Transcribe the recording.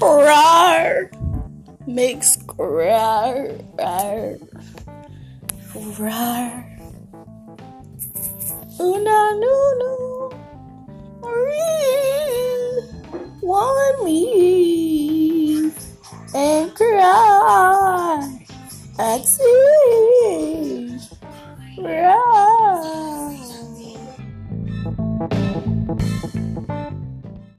Rar makes rar rar rar. Una no no want me and cry. I see. cry.